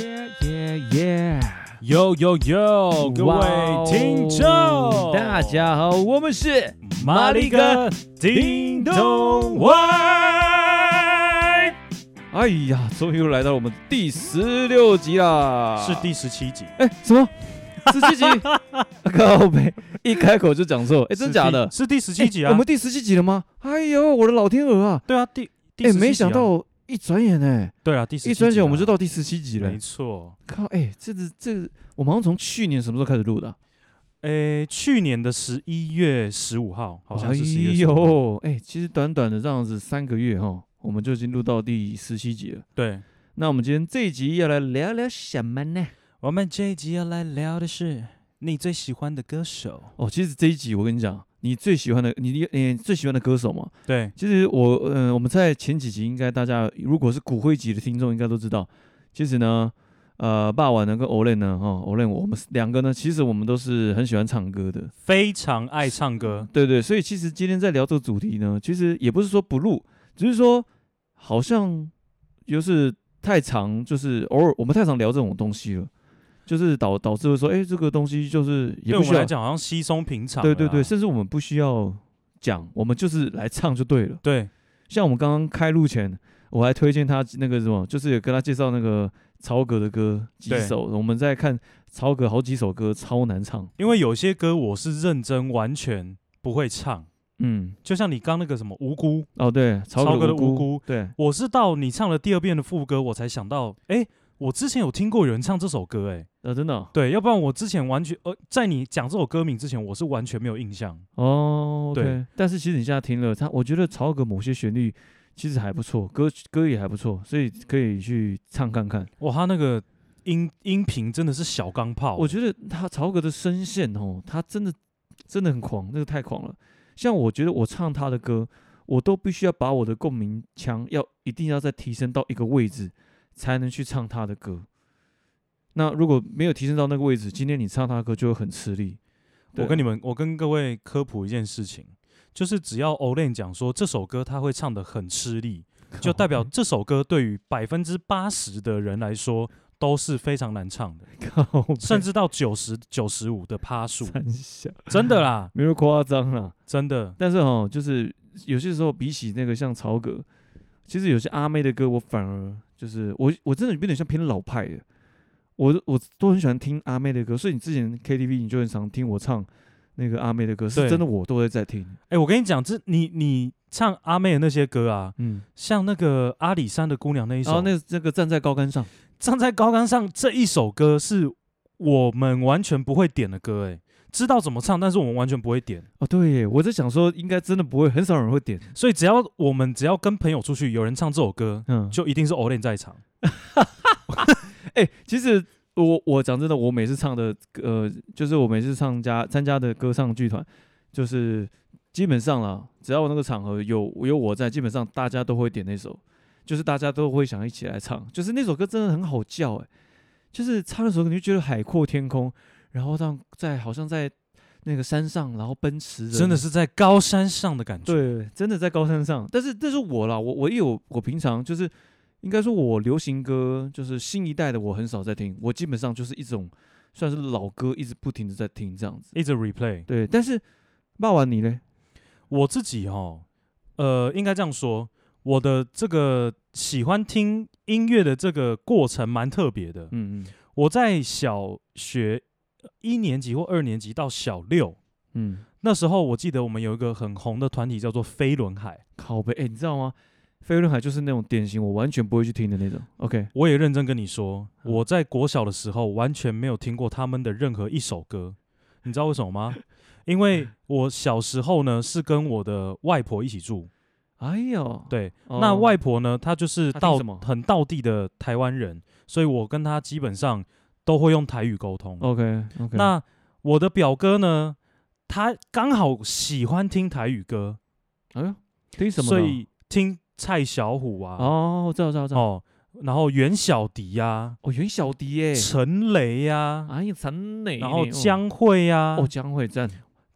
耶耶耶！各位听众，大家好，我们是马里哥叮咚外。哎呀，终于又来到我们第十六集啦！是第十七集？哎，什么？十七集？靠北，一开口就讲错。哎，真假的？是第十七集啊？我们第十七集了吗？哎呦，我的老天鹅啊！对啊，第哎，没想到。一转眼哎，对啊，第一转眼我们就到第十七集了，没错。靠，哎，这个这个，我们好像从去年什么时候开始录的、啊？哎，去年的十一月十五号，好像是十一月。哎呦，哎，其实短短的这样子三个月哈，我们就已经录到第十七集了。对，那我们今天这一集要来聊聊什么呢？我们这一集要来聊的是你最喜欢的歌手。哦，其实这一集我跟你讲。你最喜欢的你你最喜欢的歌手嘛？对，其实我嗯、呃，我们在前几集应该大家如果是骨灰级的听众应该都知道，其实呢，呃，霸王呢跟 Olen 呢，哈，Olen 我们两个呢，其实我们都是很喜欢唱歌的，非常爱唱歌，对对，所以其实今天在聊这个主题呢，其实也不是说不录，只是说好像就是太常，就是偶尔我们太常聊这种东西了。就是导导致会说，哎、欸，这个东西就是也不需要讲，好像稀松平常。对对对，甚至我们不需要讲，我们就是来唱就对了。对，像我们刚刚开录前，我还推荐他那个什么，就是有跟他介绍那个曹格的歌几首。我们在看曹格好几首歌超难唱，因为有些歌我是认真完全不会唱。嗯，就像你刚那个什么无辜哦，对，曹格的无辜。对，我是到你唱了第二遍的副歌，我才想到，哎、欸。我之前有听过有人唱这首歌，哎，呃，真的、哦，对，要不然我之前完全，呃，在你讲这首歌名之前，我是完全没有印象。哦，对，但是其实你现在听了他，我觉得曹格某些旋律其实还不错，歌歌也还不错，所以可以去唱看看。哇，他那个音音频真的是小钢炮。我觉得他曹格的声线哦，他真的真的很狂，那个太狂了。像我觉得我唱他的歌，我都必须要把我的共鸣腔要一定要再提升到一个位置。才能去唱他的歌。那如果没有提升到那个位置，今天你唱他的歌就会很吃力。我跟你们，我跟各位科普一件事情，就是只要 Olen 讲说这首歌他会唱的很吃力，就代表这首歌对于百分之八十的人来说都是非常难唱的，甚至到九十九十五的趴数。真的啦，没有夸张啦，真的。但是哦，就是有些时候比起那个像曹格，其实有些阿妹的歌我反而。就是我，我真的有点像偏老派的，我我都很喜欢听阿妹的歌，所以你之前 KTV 你就很常听我唱那个阿妹的歌，是真的我都会在听。哎、欸，我跟你讲，这你你唱阿妹的那些歌啊，嗯，像那个阿里山的姑娘那一首，哦，那那个站在高杆上，站在高杆上这一首歌是我们完全不会点的歌，哎。知道怎么唱，但是我们完全不会点哦。对耶，我在想说，应该真的不会，很少人会点。所以只要我们只要跟朋友出去，有人唱这首歌，嗯，就一定是 Olen 在场。哎、欸，其实我我讲真的，我每次唱的，呃，就是我每次参加参加的歌唱剧团，就是基本上啦，只要那个场合有有我在，基本上大家都会点那首，就是大家都会想一起来唱。就是那首歌真的很好叫，哎，就是唱的时候你就觉得海阔天空。然后让在好像在那个山上，然后奔驰，真的是在高山上的感觉。对，真的在高山上。但是但是我啦，我我也有我平常就是应该说，我流行歌就是新一代的，我很少在听。我基本上就是一种算是老歌，一直不停的在听这样子，一直 replay。对，但是骂完你呢？我自己哈，呃，应该这样说，我的这个喜欢听音乐的这个过程蛮特别的。嗯嗯，我在小学。一年级或二年级到小六，嗯，那时候我记得我们有一个很红的团体叫做飞轮海，靠背，哎，你知道吗？飞轮海就是那种典型我完全不会去听的那种。OK，我也认真跟你说，我在国小的时候完全没有听过他们的任何一首歌，你知道为什么吗？因为我小时候呢是跟我的外婆一起住，哎呦，对，哦、那外婆呢她就是道什么很道地的台湾人，所以我跟她基本上。都会用台语沟通。OK OK。那我的表哥呢？他刚好喜欢听台语歌。哎呦，听什么？所以听蔡小虎啊。哦，我知道，知道，知道。哦，然后袁小迪呀、啊。哦，袁小迪耶。陈雷呀、啊。哎呀，陈雷。然后江蕙呀、啊。哦，江蕙赞。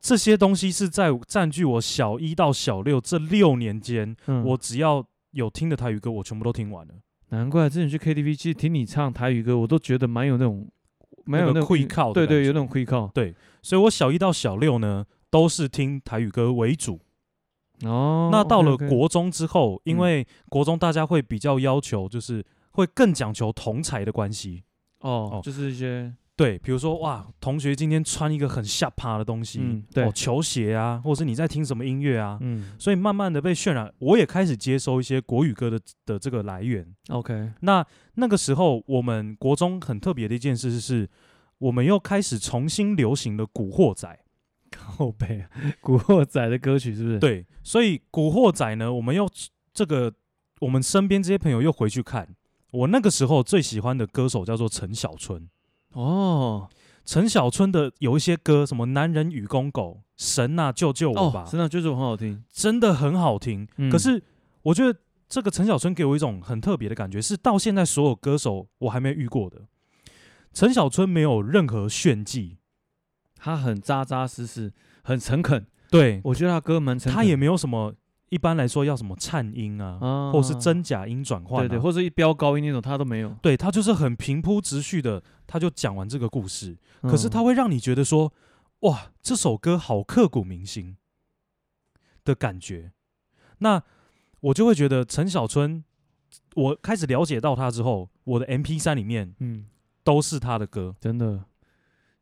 这些东西是在占据我小一到小六这六年间，嗯、我只要有听的台语歌，我全部都听完了。难怪之前去 KTV，其实听你唱台语歌，我都觉得蛮有那种，蛮有那种会靠，对对，有那种会靠。对，所以我小一到小六呢，都是听台语歌为主。哦，那到了 OK，OK 国中之后，因嗯为国中大家会比较要求，就是会更讲求同才的关系。哦哦，就是一些对，比如说哇，同学今天穿一个很下趴的东西，嗯对哦，球鞋啊，或者是你在听什么音乐啊，嗯所以慢慢的被渲染，我也开始接收一些国语歌的的这个来源。，OK，那那个时候，我们国中很特别的一件事是，我们又开始重新流行的《古惑仔》。后背啊，古惑仔的歌曲是不是？，对，所以《古惑仔》呢，我们又这个，我们身边这些朋友又回去看，我那个时候最喜欢的歌手叫做陈小春。哦陈小春的有一些歌，什么《男人与公狗》、神啊救救我吧，哦，真的就是很好听。真的很好听。嗯可是我觉得这个陈小春给我一种很特别的感觉，是到现在所有歌手我还没遇过的。陈小春没有任何炫技，他很扎扎实实，很诚恳。对我觉得他歌蛮诚恳。他也没有什么一般来说要什么颤音啊，啊或是真假音转换、啊，对对，或者一飙高音那种，他都没有。对他就是很平铺直叙的，他就讲完这个故事。可是嗯他会让你觉得说，哇，这首歌好刻骨铭心的感觉。那我就会觉得陈小春，我开始了解到他之后，我的 MP 三里面嗯，都是他的歌。真的。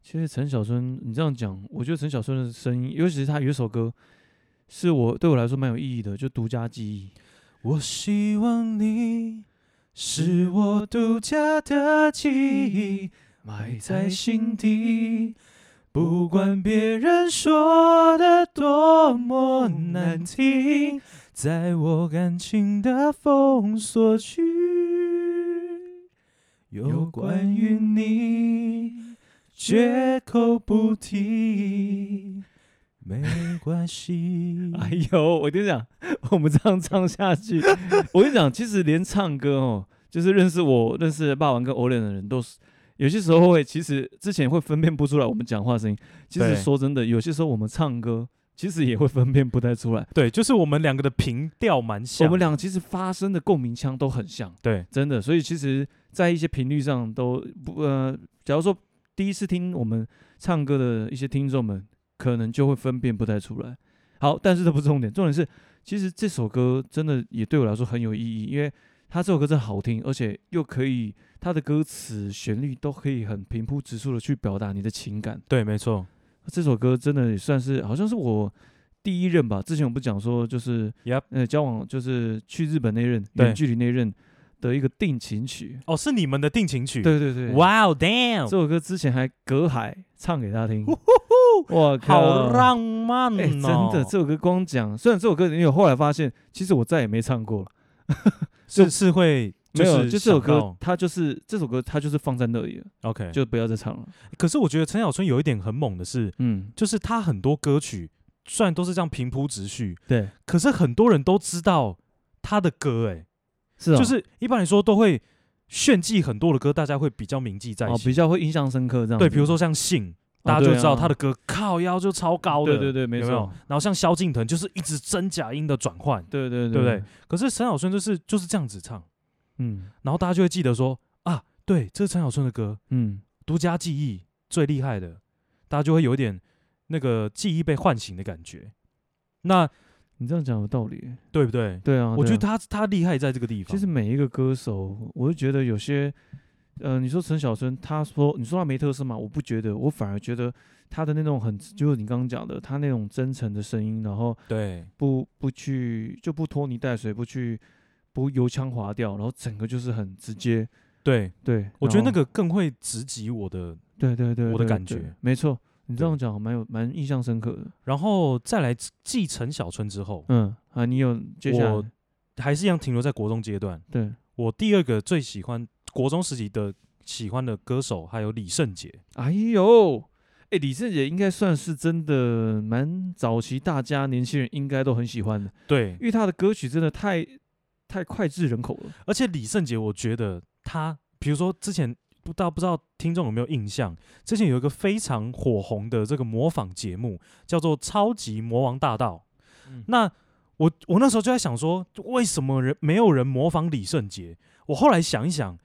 其实陈小春，你这样讲，我觉得陈小春的声音，尤其是他有一首歌，是我对我来说蛮有意义的，就独家记忆。我希望你是我独家的记忆，埋在心底。不管别人说的多么难听，在我感情的封锁区，有关于你绝口不提，没关系。哎呦，我跟你讲，我们这样唱下去，我跟你讲，其实连唱歌哦，就是认识我、认识霸王跟欧练的人都是，有些时候会，其实之前会分辨不出来我们讲话声音。其实说真的，有些时候我们唱歌，其实也会分辨不太出来。对，就是我们两个的频调蛮像。我们俩其实发声的共鸣腔都很像，对真的。所以其实，在一些频率上都不呃，假如说第一次听我们唱歌的一些听众们，可能就会分辨不太出来。好，但是这不是重点，重点是，其实这首歌真的也对我来说很有意义，因为它这首歌真的好听，而且又可以它的歌词旋律都可以很平铺直述的去表达你的情感。对，没错。这首歌真的也算是，好像是我第一任吧。之前我不讲说，就是，Yep 呃，交往就是去日本那任，对远距离那任的一个定情曲。哦，是你们的定情曲。对对对，哇哦，damn，这首歌之前还隔海唱给他听，哇靠，好浪漫哦！哎、真的，这首歌光讲，虽然这首歌，因为我后来发现，其实我再也没唱过了。是是会没有，是就这首歌它就是这首歌，它就是放在那里了，OK。就不要再唱了。可是我觉得陈小春有一点很猛的是，嗯，就是他很多歌曲虽然都是这样平铺直叙，对，可是很多人都知道他的歌，哎，是啊、就是一般来说都会炫技很多的歌，大家会比较铭记在哦，心。比较会印象深刻这样。对，比如说像信，大家就知道他的歌靠腰就超高的，啊对对对没错然后像萧敬腾就是一直真假音的转换，对对对不对？可是陈小春就是就是这样子唱，嗯然后大家就会记得说啊，对，这是陈小春的歌，嗯，独家记忆最厉害的，大家就会有一点那个记忆被唤醒的感觉。那你这样讲有道理。对不对？对啊，我觉得他他厉害在这个地方。其实每一个歌手，我就觉得有些，呃，你说陈小春，他说你说他没特色嘛，我不觉得，我反而觉得他的那种很，就是你刚刚讲的，他那种真诚的声音，然后对不不去就不拖泥带水，不去不油腔滑调，然后整个就是很直接。对，对，我觉得那个更会直击我的。对对对，我的感觉没错，你这样讲蛮有蛮印象深刻的。然后再来继陈小春之后，嗯啊，你有接下我来还是一样停留在国中阶段。对，我第二个最喜欢国中时期的喜欢的歌手还有李圣杰。哎呦，哎，李圣杰应该算是真的蛮早期，大家年轻人应该都很喜欢的，对，因为他的歌曲真的太太脍炙人口了。而且李圣杰，我觉得他，比如说之前不知道不知道听众有没有印象，之前有一个非常火红的这个模仿节目，叫做《超级魔王大道》。嗯那我我那时候就在想说，为什么人没有人模仿李圣杰？我后来想一想，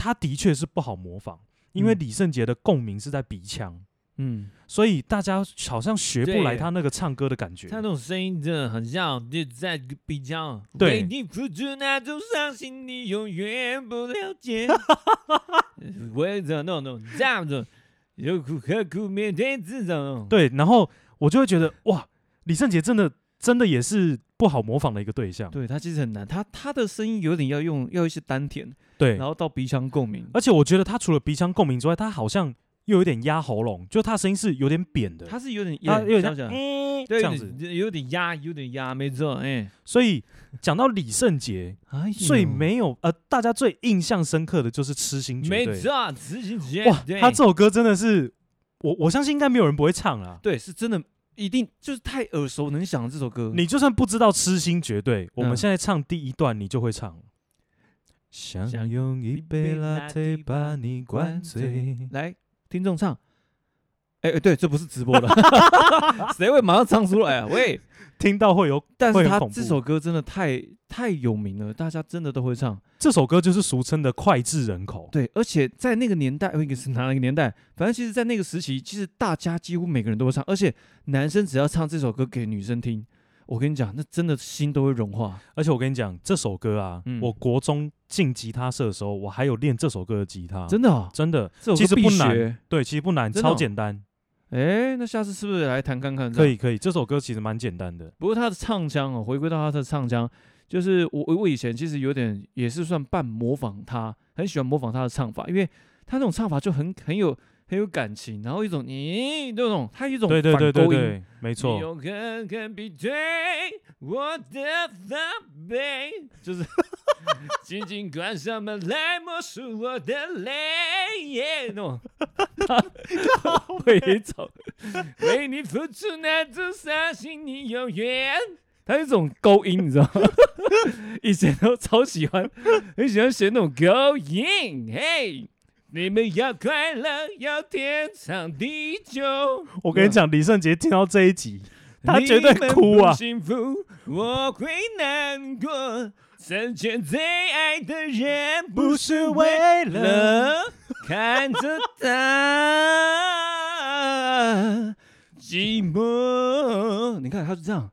他的确是不好模仿，因为嗯李圣杰的共鸣是在鼻腔，嗯，所以大家好像学不来他那个唱歌的感觉。他那种声音真的很像就在鼻腔，对为你付出那种伤心，你永远不了解。为着那种这样子，有苦何苦面对这种。对，然后我就会觉得哇，李圣杰真的真的也是不好模仿的一个对象。对，他其实很难，他他的声音有点要用要一些丹田，对然，后到鼻腔共鸣。而且我觉得他除了鼻腔共鸣之外，他好像又有点压喉咙，就他声音是有点扁的，他是有点他有点像这样子。有点压，有点压，没错，哎，所以讲到李圣杰，哎呦最没有呃，大家最印象深刻的就是《痴心绝对》。没错，痴心绝哇，他这首歌真的是我我相信应该没有人不会唱啦。对是真的，一定就是太耳熟能详这首歌。你就算不知道《痴心绝对》，我们嗯现在唱第一段，你就会唱。想想用一杯 latte 把你灌醉。来，听众唱。哎、哎，对，这不是直播的，谁会马上唱出来啊？喂，听到会有，但是他这首歌真的太太有名了，大家真的都会唱。这首歌就是俗称的脍炙人口。对，而且在那个年代，那个是哪一个年代？反正其实，在那个时期，其实大家几乎每个人都会唱，而且男生只要唱这首歌给女生听，我跟你讲，那真的心都会融化。而且我跟你讲，这首歌啊，嗯我国中进吉他社的时候，我还有练这首歌的吉他。真的、哦，真的，这首歌其实不难。对，其实不难，哦超简单。哎，那下次是不是来弹看看？可以，可以，这首歌其实蛮简单的。不过他的唱腔哦，回归到他的唱腔，就是我我我以前其实有点也是算半模仿他，很喜欢模仿他的唱法，因为他那种唱法就很很有很有感情，然后一种你那种他有一种对对对对对，没你错。用狠狠比对我的防备，就是 紧紧关上门来默数我的泪，那种他会有一种为你付出那种伤心，你永远。他有一种高音，你知道吗？以前都超喜欢，很喜欢学那种高音。嘿，你们要快乐，要天长地久。我跟你讲，李圣杰听到这一集，他绝对哭啊！幸福，我会难过。成全最爱的人，不是为了 看着他寂寞。你看，他是这样。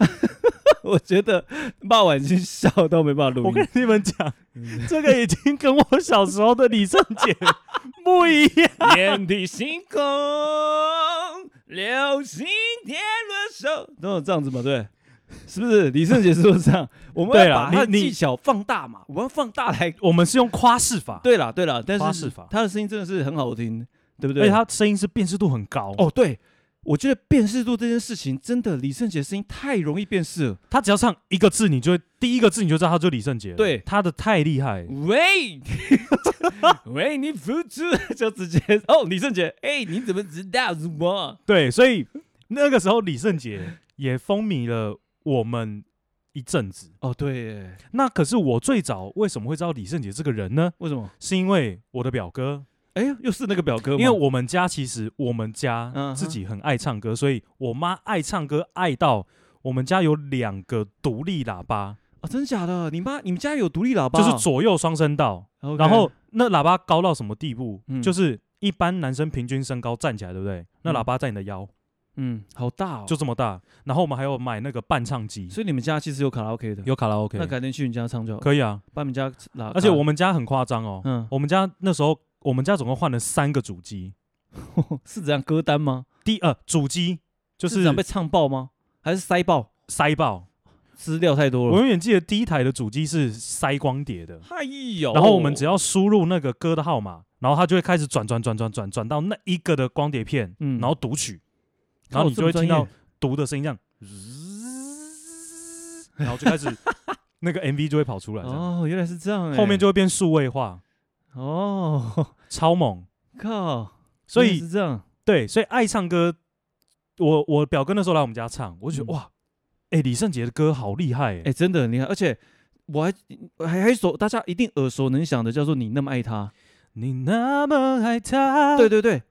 我觉得骂完已经笑到没办法录音。我跟你们讲，这个已经跟我小时候的李圣杰 不一样。天地星空，流星跌落手，都有这样子嘛？对，是不是？李圣杰是不是这样？我们要把他的技巧放大嘛，我们要放大来。我们是用夸饰法，对啦，对啦，但是夸饰法他的声音真的是很好听，对不而对？且他声音是辨识度很高。哦，对，我觉得辨识度这件事情，真的李圣杰声音太容易辨识了。他只要唱一个字，你就会第一个字你就知道他就是李圣杰了。对他的太厉害。喂，为你付出，就直接哦，李圣杰，哎，你怎么知道是我？对，所以那个时候李圣杰也风靡了我们一阵子。哦，对，那可是我最早为什么会知道李圣杰这个人呢？为什么？是因为我的表哥，哎，又是那个表哥吗？因为我们家其实我们家自己很爱唱歌，所以我妈爱唱歌爱到我们家有两个独立喇叭，啊，真的假的？你妈，你们家有独立喇叭？就是左右双声道。然后那喇叭高到什么地步？嗯就是一般男生平均身高站起来，对不对？那喇叭在你的腰，嗯，好大哦，就这么大。然后我们还有买那个伴唱机，所以你们家其实有卡拉 OK 的，有卡拉 OK，那改天去你家唱就好，可以啊。把你们家喇，而且我们家很夸张哦，嗯，我们家那时候我们家总共换了三个主机，是这样歌单吗？第呃主机就是被唱爆吗？还是塞爆？塞爆。资料太多了。我永远记得第一台的主机是塞光碟的，哎呦，然后我们只要输入那个歌的号码，然后它就会开始转转转转转转到那一个的光碟片，嗯然后读取，然后你就会听到读的声音这样，然后就开始那个 MV 就会跑出来，哦，原来是这样欸，后面就会变数位化，哦，超猛。靠，所以是这样，对，所以爱唱歌，我我表哥那时候来我们家唱，我就觉得、嗯哇，哎、李圣杰的歌好厉害、欸，哎，真的很厉害，而且我还还还一首，大家一定耳熟能详的，叫做《你那么爱他》。你那么爱他，对对对，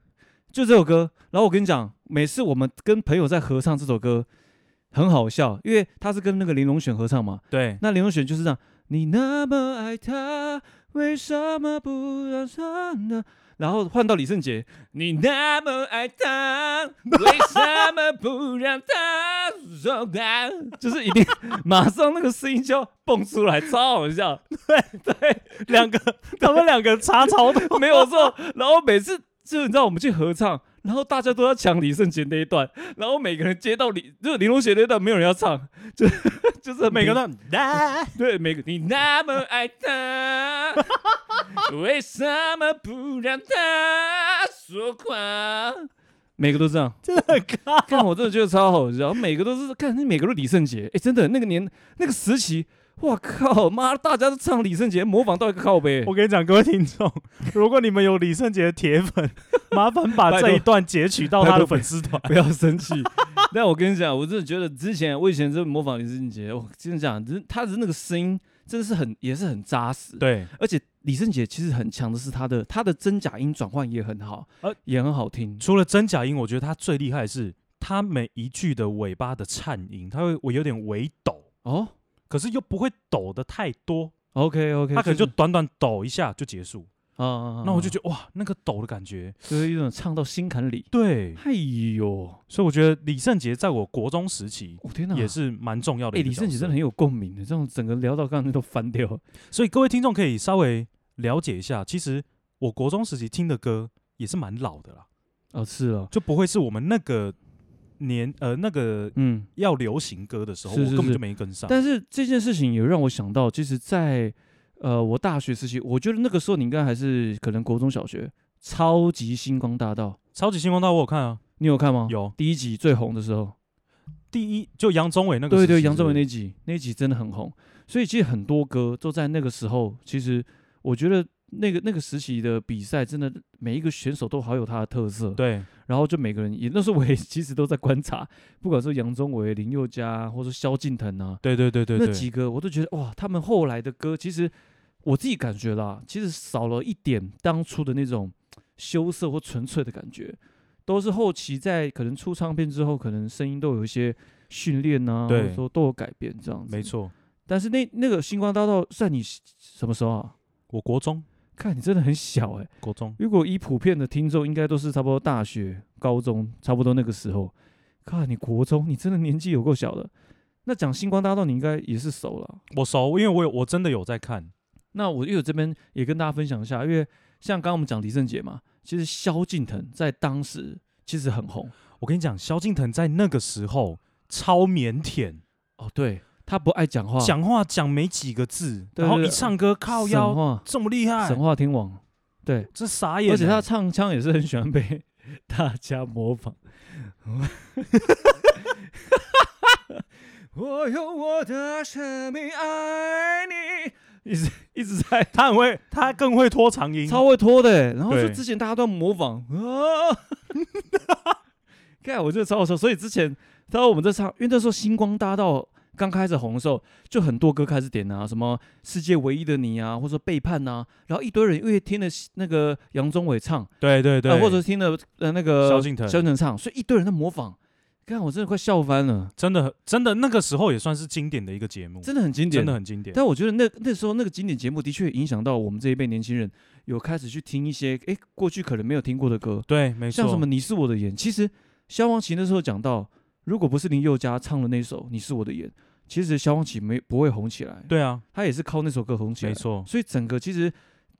就这首歌。然后我跟你讲，每次我们跟朋友在合唱这首歌，很好笑，因为他是跟那个林隆璇合唱嘛。对，那林隆璇就是这样，你那么爱他，为什么不让他呢？然后换到李圣杰，你那么爱他，为什么不让他走开？就是一定马上那个声音就蹦出来，超好笑。对对，两个他们两个差超多，没有错。然后每次就你知道我们去合唱，然后大家都要抢李圣杰那一段，然后每个人接到李就是林隆杰那一段，没有人要唱，就 就是每个人 对每个你那么爱他。为什么不让他说话？每个都这样，真的很高。看我真的觉得超好笑，每个都是看那，每个都李圣杰。哎、欸，真的那个年那个时期，哇靠妈，大家都唱李圣杰，模仿到一个靠背。我跟你讲，各位听众，如果你们有李圣杰的铁粉，麻烦把这一段截取到他的粉丝团，不要生气。但我跟你讲，我真的觉得之前我以前就模仿李圣杰，我真的讲，只他的那个声音。真的是很，也是很扎实。对，而且李圣杰其实很强的是他的他的真假音转换也很好，呃，也很好听。除了真假音，我觉得他最厉害的是他每一句的尾巴的颤音，他会我有点微抖哦，可是又不会抖的太多。OK OK，他可能就短短抖一下就结束。啊，那我就觉得哇，那个抖的感觉，就是一种唱到心坎里。对，哎呦，所以我觉得李圣杰在我国中时期，我天哪，也是蛮重要的。哎，李圣杰真的很有共鸣的，这种整个聊到刚才都翻掉。所以各位听众可以稍微了解一下，其实我国中时期听的歌也是蛮老的啦。哦，是啊，就不会是我们那个年呃那个嗯要流行歌的时候，我根本就没跟上。但是这件事情也让我想到，其实，在呃，我大学时期，我觉得那个时候你应该还是可能国中小学，《超级星光大道》。《超级星光大道》我有看啊，你有看吗？有，第一集最红的时候，第一就杨宗纬那个，对对，杨宗纬那集，那集真的很红。所以其实很多歌都在那个时候。其实我觉得那个那个时期的比赛，真的每一个选手都好有他的特色。对，然后就每个人也那时候我也 其实都在观察，不管是杨宗纬、林宥嘉，或者萧敬腾啊，对对对对，那几个我都觉得哇，他们后来的歌其实。我自己感觉啦，其实少了一点当初的那种羞涩或纯粹的感觉，都是后期在可能出唱片之后，可能声音都有一些训练啊，或者说都有改变这样子。没错。但是那那个星光大道算你什么时候啊？我国中，看你真的很小哎、欸。国中。如果以普遍的听众，应该都是差不多大学、高中，差不多那个时候。看你国中，你真的年纪有够小的。那讲星光大道，你应该也是熟了。我熟，因为我有我真的有在看。那我因为我这边也跟大家分享一下，因为像刚刚我们讲李圣杰嘛，其实萧敬腾在当时其实很红。我跟你讲，萧敬腾在那个时候超腼腆哦，对，他不爱讲话，讲话讲没几个字，对对对，然后一唱歌靠腰，这么厉害，神话天王，对，这傻眼。而且他唱腔也是很喜欢被 大家模仿。我用我的生命爱你。一直一直在，他很会，他更会拖长音，超会拖的。然后就之前大家都模仿啊，看我觉得超好笑。所以之前他说我们在唱，因为那时候星光大道刚开始红的时候，就很多歌开始点啊，什么世界唯一的你啊，或者说背叛啊，然后一堆人因为听了那个杨宗纬唱，对对对，呃、或者听了呃那个萧敬腾，萧敬腾唱，所以一堆人在模仿。看，我真的快笑翻了，真的，真的，那个时候也算是经典的一个节目，真的很经典，真的很经典。但我觉得那那时候那个经典节目的确影响到我们这一辈年轻人，有开始去听一些哎过去可能没有听过的歌。对，没错。像什么你是我的眼，其实萧煌奇那时候讲到，如果不是林宥嘉唱了那首你是我的眼，其实萧煌奇没不会红起来。对啊，他也是靠那首歌红起来。没错。所以整个其实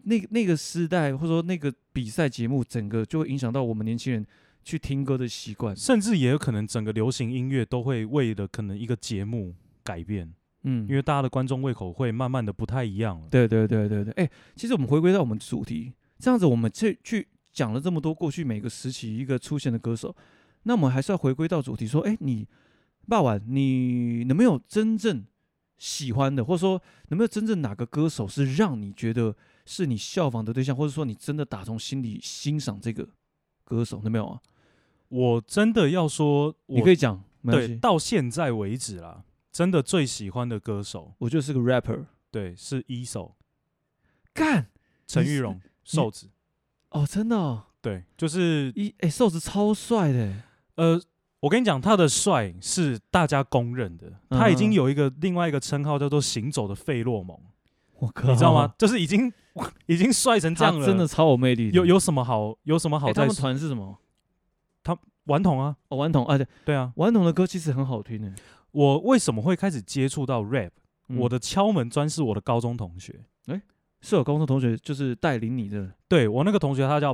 那那个时代或者说那个比赛节目，整个就会影响到我们年轻人。去听歌的习惯，甚至也有可能整个流行音乐都会为了可能一个节目改变，嗯，因为大家的观众胃口会慢慢的不太一样了。对对对对对，哎、欸，其实我们回归到我们主题，这样子我们去去讲了这么多过去每个时期一个出现的歌手，那我们还是要回归到主题，说，哎、欸，你霸晚，你有没有真正喜欢的，或者说有没有真正哪个歌手是让你觉得是你效仿的对象，或者说你真的打从心里欣赏这个？歌手有没有啊？我真的要说，你可以讲。对，到现在为止啦，真的最喜欢的歌手，我就是个 rapper。对，是 E.SO。干，陈玉蓉，瘦子。哦，真的哦。对，就是一哎，瘦子超帅的。呃，我跟你讲，他的帅是大家公认的，他已经有一个另外一个称号叫做“行走的费洛蒙”。我靠，你知道吗？就是已经已经帅成这样了，真的超有魅力的。有有什么好有什么好在？他们团是什么？他顽童啊，哦，顽童啊，对对啊，顽童的歌其实很好听诶。我为什么会开始接触到 rap？嗯我的敲门砖是我的高中同学，是我高中同学就是带领你的。对我那个同学他叫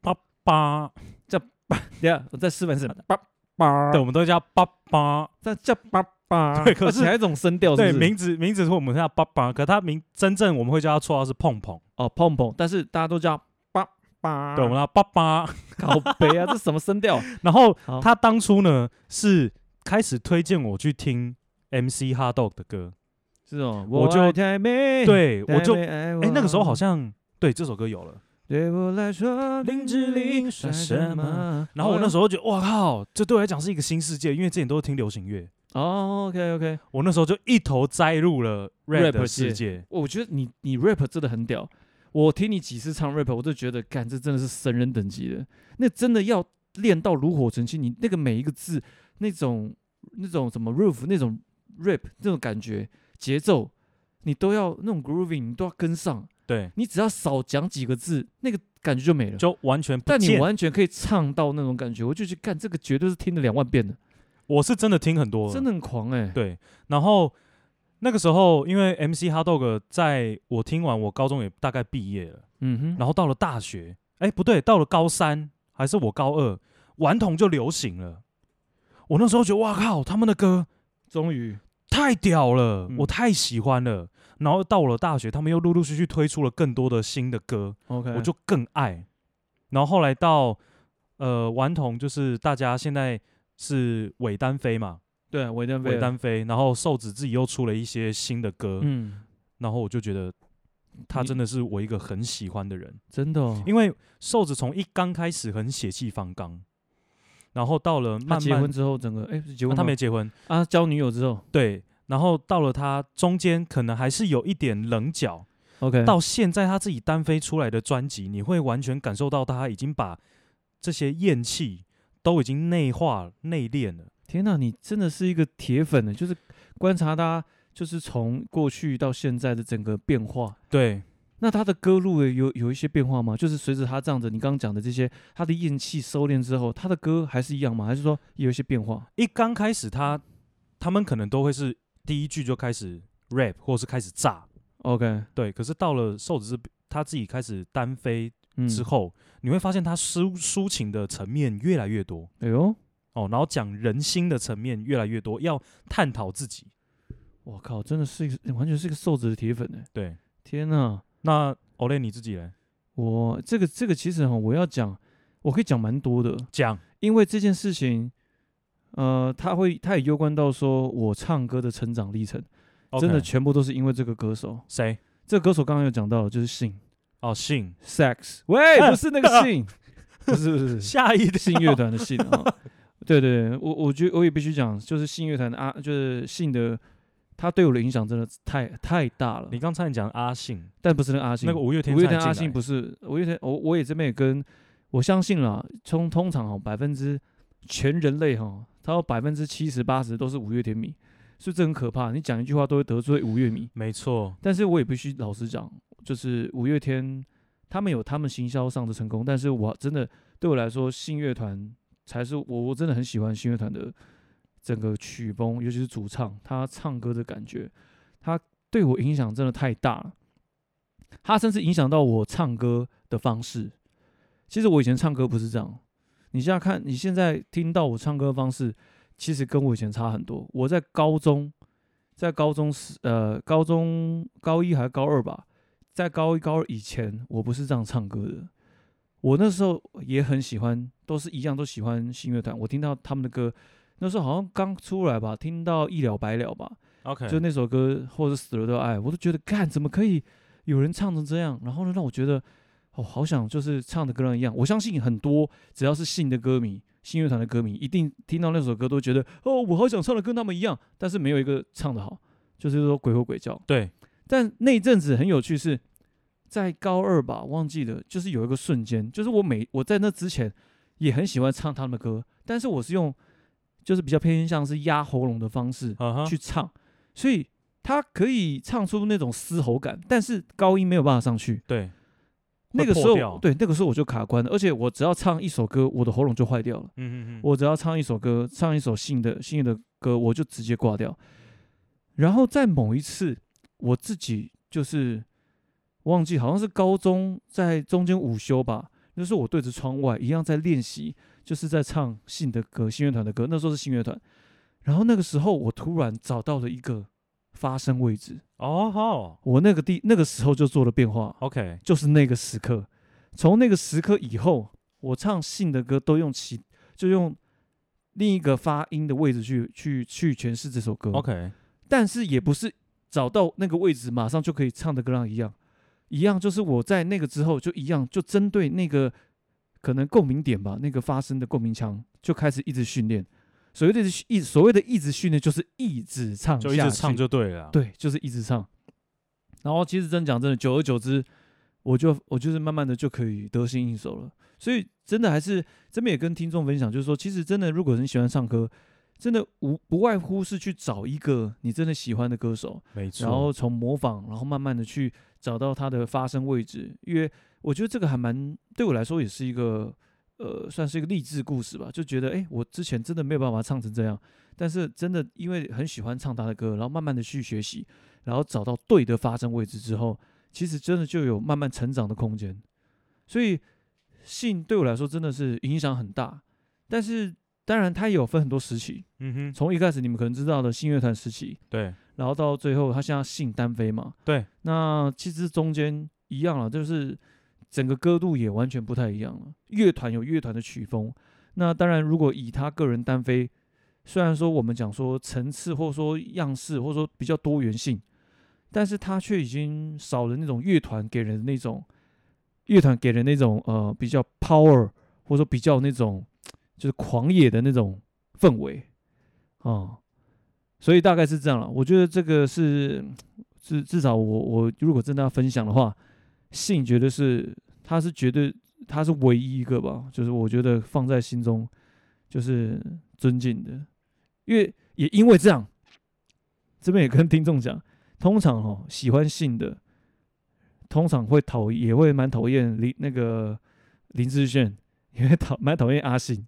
爸爸，对啊，我在示范一次，爸爸，对，我们都叫爸爸，这叫爸爸，对可是还有一种声调，对，名字名字是我们叫爸爸，可他名真正我们会叫他绰号是碰碰，哦碰碰，但是大家都叫爸爸，对，我们叫爸爸。好悲啊，这什么声调？然后他当初呢是开始推荐我去听 MC HotDog 的歌，是哦，我就对我就哎哎那个时候好像对这首歌有了。对我来说，林志玲算什么？然后我那时候觉得，哇靠，这对我来讲是一个新世界，因为之前都是听流行乐。哦，OK OK，我那时候就一头栽入了 rap 世界。我觉得你你 rap 真的很屌，我听你几次唱 rap，我都觉得，干这真的是神人等级的，那真的要练到炉火纯青，你那个每一个字，那种那种什么 roof，那种 rap 那种感觉节奏，你都要那种 grooving，你都要跟上。对，你只要少讲几个字，那个感觉就没了。就完全不但你。完全可以唱到那种感觉，我就去干这个，绝对是听了两万遍的，我是真的听很多，真的很狂哎、对。然后那个时候，因为 MC HotDog 在我听完，我高中也大概毕业了。嗯哼，然后到了大学，哎，不对，到了高三还是我高二，顽童就流行了。我那时候觉得，哇靠，他们的歌终于太屌了，嗯我太喜欢了。然后到了大学，他们又陆陆续续推出了更多的新的歌，OK，我就更爱。然后后来到呃顽童，就是大家现在是伪单飞嘛，对韦丹飞，伪单飞。然后瘦子自己又出了一些新的歌，嗯，然后我就觉得他真的是我一个很喜欢的人。真的、哦，因为瘦子从一刚开始很血气方刚，然后到了他慢慢结婚之后，整个哎、是结婚、啊他没结婚，啊，交女友之后对，然后到了他中间可能还是有一点棱角，，OK，到现在他自己单飞出来的专辑，你会完全感受到他已经把这些厌气都已经内化内敛了。天哪，你真的是一个铁粉呢，就是观察他，就是从过去到现在的整个变化。对，那他的歌路有有一些变化吗？就是随着他这样子，你刚刚讲的这些，他的厌气收敛之后，他的歌还是一样吗？还是说有一些变化一刚开始他他们可能都会是第一句就开始 rap 或者是开始炸，？OK，对，可是到了瘦子是他自己开始单飞嗯，之后，你会发现他抒抒情的层面越来越多哎呦，哦，然后讲人心的层面越来越多，要探讨自己。我靠，真的是一个完全是一个瘦子的铁粉呢。对，天哪，那 Olay 你自己嘞？我这个这个其实哈，我要讲，我可以讲蛮多的，讲。因为这件事情，呃，他会他也攸关到说我唱歌的成长历程，真的 OK 全部都是因为这个歌手。谁？这个歌手刚刚有讲到，就是信。哦，信。Sex，喂，不是那个信，不是不是不是。下 一信乐团的信啊。对对对，我我觉得我也必须讲，就是信乐团的啊，就是信的，他对我的影响真的太太大了。你。刚才讲阿信，但不是那个阿信，那个五月天五月天阿信不是五月天，我我也这边也跟我相信啦，从通常哈百分之全人类哈，他有百分之七十八十都是五月天迷，所以这很可怕。你讲一句话都会得罪五月迷，没错，但是我也必须老实讲，就是五月天他们有他们行销上的成功，但是我真的对我来说，信乐团才是我我真的很喜欢信乐团的整个曲风，尤其是主唱他唱歌的感觉，他对我影响真的太大了。他甚至影响到我唱歌的方式。其实我以前唱歌不是这样，你现在看，你现在听到我唱歌的方式，其实跟我以前差很多。我在高中，在高中时，呃，高中高一还是高二吧，在高一高二以前，我不是这样唱歌的。我那时候也很喜欢，都是一样，都喜欢信乐团。我听到他们的歌，那时候好像刚出来吧，听到一了百了吧，OK，就那首歌，或者死了都要爱，我都觉得，干怎么可以有人唱成这样？然后呢，让我觉得，哦，好想就是唱的跟他一样。我相信很多只要是信的歌迷，信乐团的歌迷，一定听到那首歌都觉得，哦，我好想唱的跟他们一样。但是没有一个唱的好，就是说鬼吼鬼叫。对，但那一阵子很有趣是，在高二吧，忘记了，就是有一个瞬间，就是我每我在那之前也很喜欢唱他们的歌，但是我是用就是比较偏向是压喉咙的方式去唱，所以他可以唱出那种嘶吼感，但是高音没有办法上去。对，那个时候对，那个时候我就卡关了，而且我只要唱一首歌，我的喉咙就坏掉了。嗯嗯嗯，我只要唱一首歌，唱一首新的新的歌，我就直接挂掉。然后在某一次，我自己就是忘记，好像是高中在中间午休吧，那时候我对着窗外一样在练习，就是在唱信的歌，信乐团的歌。那时候是信乐团。然后那个时候，我突然找到了一个发声位置。哦好，我那个地那个时候就做了变化。OK，就是那个时刻，从那个时刻以后，我唱信的歌都用其就用另一个发音的位置去去去诠释这首歌。OK，但是也不是找到那个位置马上就可以唱的跟那一样，一样就是我在那个之后就一样，就针对那个可能共鸣点吧，那个发声的共鸣腔就开始一直训练。所谓的一所谓的一直训练，就是一直唱，就一直唱就对了。对，就是一直唱。然后其实真讲真的，久而久之，我就我就是慢慢的就可以得心应手了。所以真的还是这边也跟听众分享，就是说，其实真的，如果你喜欢唱歌，真的无不外乎是去找一个你真的喜欢的歌手，没错。然后从模仿，然后慢慢的去找到他的发声位置。因为我觉得这个还蛮对我来说也是一个。呃，算是一个励志故事吧，就觉得，哎，我之前真的没有办法唱成这样，但是真的因为很喜欢唱他的歌，然后慢慢的去学习，然后找到对的发声位置之后，其实真的就有慢慢成长的空间。所以信对我来说真的是影响很大，但是当然他也有分很多时期，嗯哼，从一开始你们可能知道的信乐团时期，对，然后到最后他现在信单飞嘛，对，那其实中间一样了，就是。整个歌路也完全不太一样了。乐团有乐团的曲风，那当然，如果以他个人单飞，虽然说我们讲说层次或者说样式或者说比较多元性，但是他却已经少了那种乐团给人的那种乐团给人那种呃比较 power 或者说比较那种就是狂野的那种氛围啊，所以大概是这样了。我觉得这个是至至少我我如果真的要分享的话。信绝对是，他是绝对，他是唯一一个吧，就是我觉得放在心中就是尊敬的，因为也因为这样，这边也跟听众讲，通常、哦、喜欢信的，通常会讨也会蛮讨厌林那个林志炫，也会讨蛮讨厌阿信，